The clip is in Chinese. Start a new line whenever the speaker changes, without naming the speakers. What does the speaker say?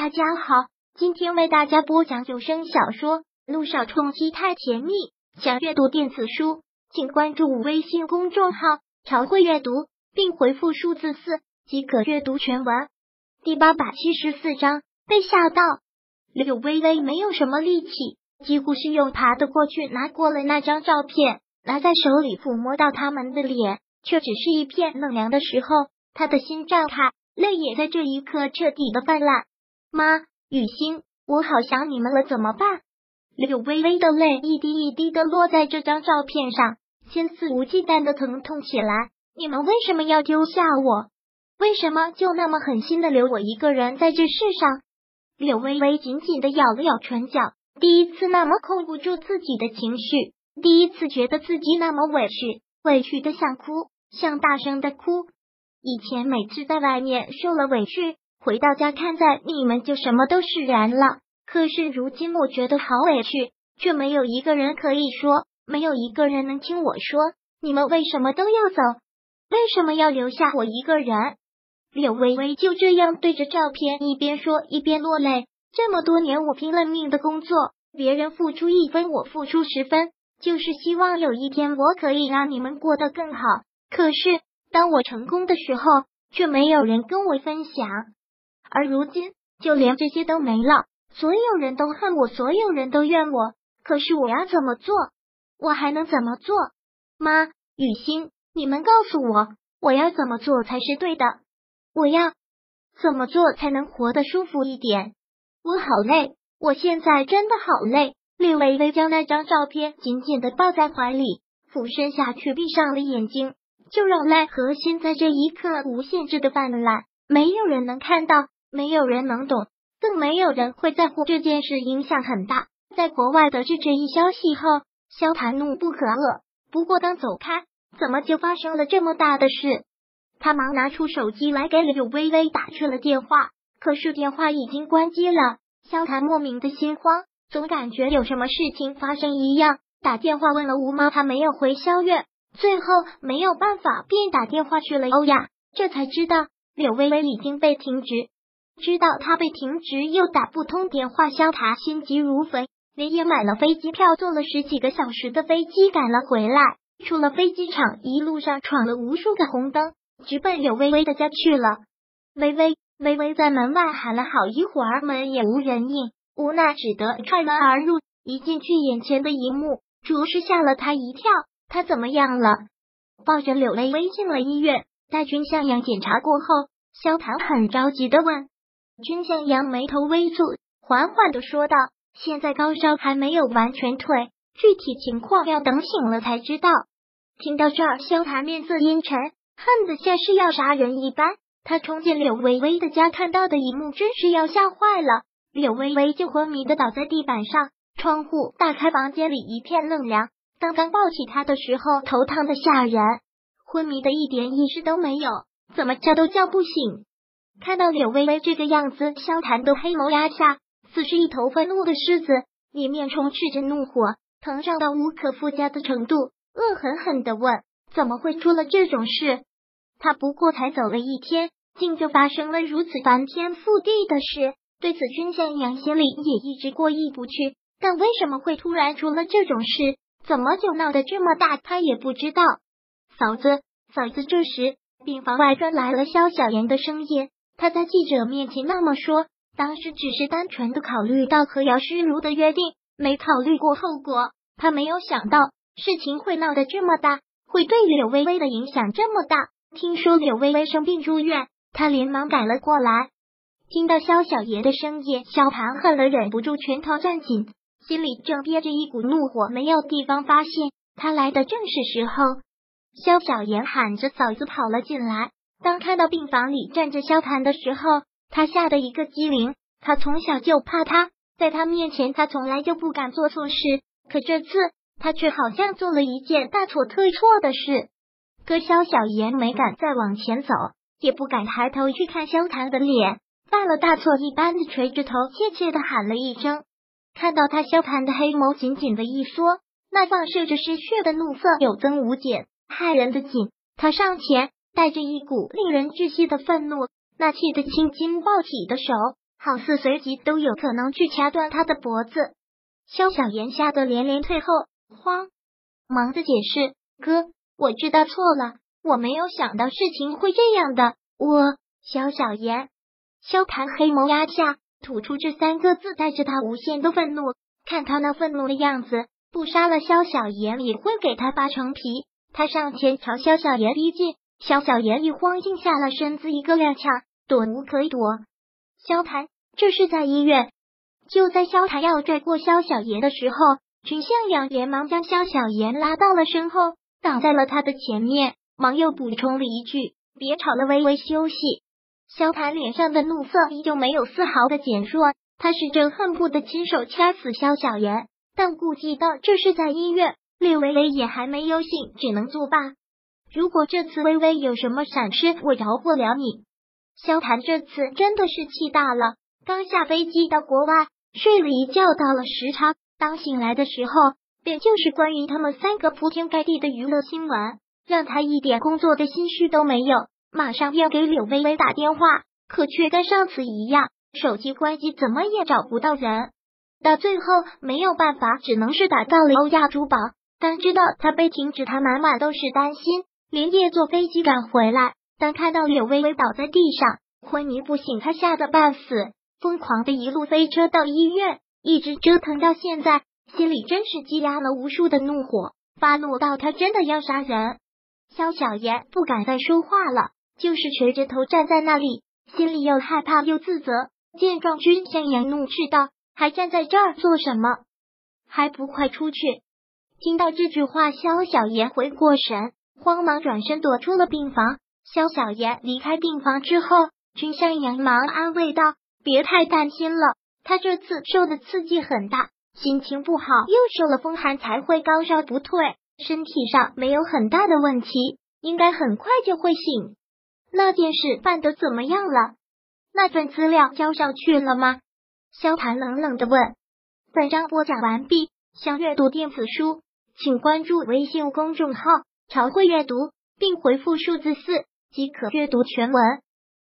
大家好，今天为大家播讲有声小说《路上冲击太甜蜜》。想阅读电子书，请关注微信公众号“朝会阅读”，并回复数字四即可阅读全文。第八百七十四章被吓到，柳微微没有什么力气，几乎是用爬的过去拿过了那张照片，拿在手里抚摸到他们的脸，却只是一片冷凉的时候，他的心脏开，泪也在这一刻彻底的泛滥。妈，雨欣，我好想你们了，怎么办？柳微微的泪一滴一滴的落在这张照片上，心肆无忌惮的疼痛起来。你们为什么要丢下我？为什么就那么狠心的留我一个人在这世上？柳微微紧紧的咬了咬唇角，第一次那么控不住自己的情绪，第一次觉得自己那么委屈，委屈的想哭，想大声的哭。以前每次在外面受了委屈。回到家，看在你们就什么都释然了。可是如今我觉得好委屈，却没有一个人可以说，没有一个人能听我说。你们为什么都要走？为什么要留下我一个人？柳微微就这样对着照片一边说一边落泪。这么多年，我拼了命的工作，别人付出一分，我付出十分，就是希望有一天我可以让你们过得更好。可是当我成功的时候，却没有人跟我分享。而如今，就连这些都没了，所有人都恨我，所有人都怨我。可是我要怎么做？我还能怎么做？妈，雨欣，你们告诉我，我要怎么做才是对的？我要怎么做才能活得舒服一点？我好累，我现在真的好累。李微微将那张照片紧紧的抱在怀里，俯身下去，闭上了眼睛，就让泪和心在这一刻无限制的泛滥，没有人能看到。没有人能懂，更没有人会在乎这件事，影响很大。在国外得知这一消息后，萧谭怒不可遏。不过刚走开，怎么就发生了这么大的事？他忙拿出手机来给柳微微打去了电话，可是电话已经关机了。萧谭莫名的心慌，总感觉有什么事情发生一样。打电话问了吴妈，她没有回萧月，最后没有办法，便打电话去了欧亚，这才知道柳微微已经被停职。知道他被停职，又打不通电话，萧塔心急如焚，连夜买了飞机票，坐了十几个小时的飞机赶了回来。出了飞机场，一路上闯了无数个红灯，直奔柳微微的家去了。微微微微在门外喊了好一会儿，门也无人应，无奈只得踹门而入。一进去，眼前的一幕着实吓了他一跳。他怎么样了？抱着柳微微进了医院，带君向阳检查过后，萧唐很着急的问。君向阳眉头微蹙，缓缓的说道：“现在高烧还没有完全退，具体情况要等醒了才知道。”听到这儿，萧檀面色阴沉，恨得像是要杀人一般。他冲进柳微微的家，看到的一幕真是要吓坏了。柳微微就昏迷的倒在地板上，窗户大开，房间里一片冷凉。刚刚抱起他的时候，头烫的吓人，昏迷的一点意识都没有，怎么叫都叫不醒。看到柳微微这个样子，萧谭的黑眸压下，似是一头愤怒的狮子，里面充斥着怒火，膨胀到无可复加的程度，恶狠狠的问：怎么会出了这种事？他不过才走了一天，竟就发生了如此翻天覆地的事。对此，君向阳心里也一直过意不去，但为什么会突然出了这种事？怎么就闹得这么大？他也不知道。嫂子，嫂子，这时病房外传来了萧小言的声音。他在记者面前那么说，当时只是单纯的考虑到和姚诗如的约定，没考虑过后果。他没有想到事情会闹得这么大，会对柳微微的影响这么大。听说柳微微生病住院，他连忙赶了过来。听到萧小爷的声音，小盘恨了，忍不住拳头攥紧，心里正憋着一股怒火，没有地方发泄。他来的正是时候。萧小爷喊着嫂子跑了进来。当看到病房里站着萧谭的时候，他吓得一个机灵。他从小就怕他，在他面前，他从来就不敢做错事。可这次，他却好像做了一件大错特错的事。可萧小言没敢再往前走，也不敢抬头去看萧谭的脸，犯了大错一般的垂着头，怯怯的喊了一声。看到他，萧谭的黑眸紧紧的一缩，那放射着失血的怒色有增无减，骇人的紧。他上前。带着一股令人窒息的愤怒，那气得青筋暴起的手好似随即都有可能去掐断他的脖子。萧小言吓得连连退后，慌忙的解释：“哥，我知道错了，我没有想到事情会这样的。我萧小言。”萧谭黑眸压下，吐出这三个字，带着他无限的愤怒。看他那愤怒的样子，不杀了萧小言也会给他扒成皮。他上前朝萧小言逼近，萧小妍一慌，硬下了身子，一个踉跄，躲无可躲。萧谭，这是在医院。就在萧谭要拽过萧小妍的时候，君向阳连忙将萧小妍拉到了身后，挡在了他的前面，忙又补充了一句：“别吵了，微微休息。”萧谭脸上的怒色依旧没有丝毫的减弱，他是真恨不得亲手掐死萧小妍，但顾及到这是在医院，略微微也还没有醒，只能作罢。如果这次微微有什么闪失，我饶不了你。萧谭这次真的是气大了，刚下飞机到国外，睡了一觉到了时差，当醒来的时候，便就是关于他们三个铺天盖地的娱乐新闻，让他一点工作的心绪都没有。马上要给柳微微打电话，可却跟上次一样，手机关机，怎么也找不到人。到最后没有办法，只能是打到了欧亚珠宝。当知道他被停止，他满满都是担心，连夜坐飞机赶回来。当看到柳微微倒在地上昏迷不醒，他吓得半死，疯狂的一路飞车到医院，一直折腾到现在，心里真是积压了无数的怒火，发怒到他真的要杀人。肖小妍不敢再说话了。就是垂着头站在那里，心里又害怕又自责。见状，君向阳怒斥道：“还站在这儿做什么？还不快出去！”听到这句话，肖小妍回过神，慌忙转身躲出了病房。肖小妍离开病房之后，君向阳忙安慰道：“别太担心了，他这次受的刺激很大，心情不好，又受了风寒，才会高烧不退。身体上没有很大的问题，应该很快就会醒。”那件事办得怎么样了？那份资料交上去了吗？萧谭冷冷的问。本章播讲完毕，想阅读电子书，请关注微信公众号“朝会阅读”，并回复数字四即可阅读全文。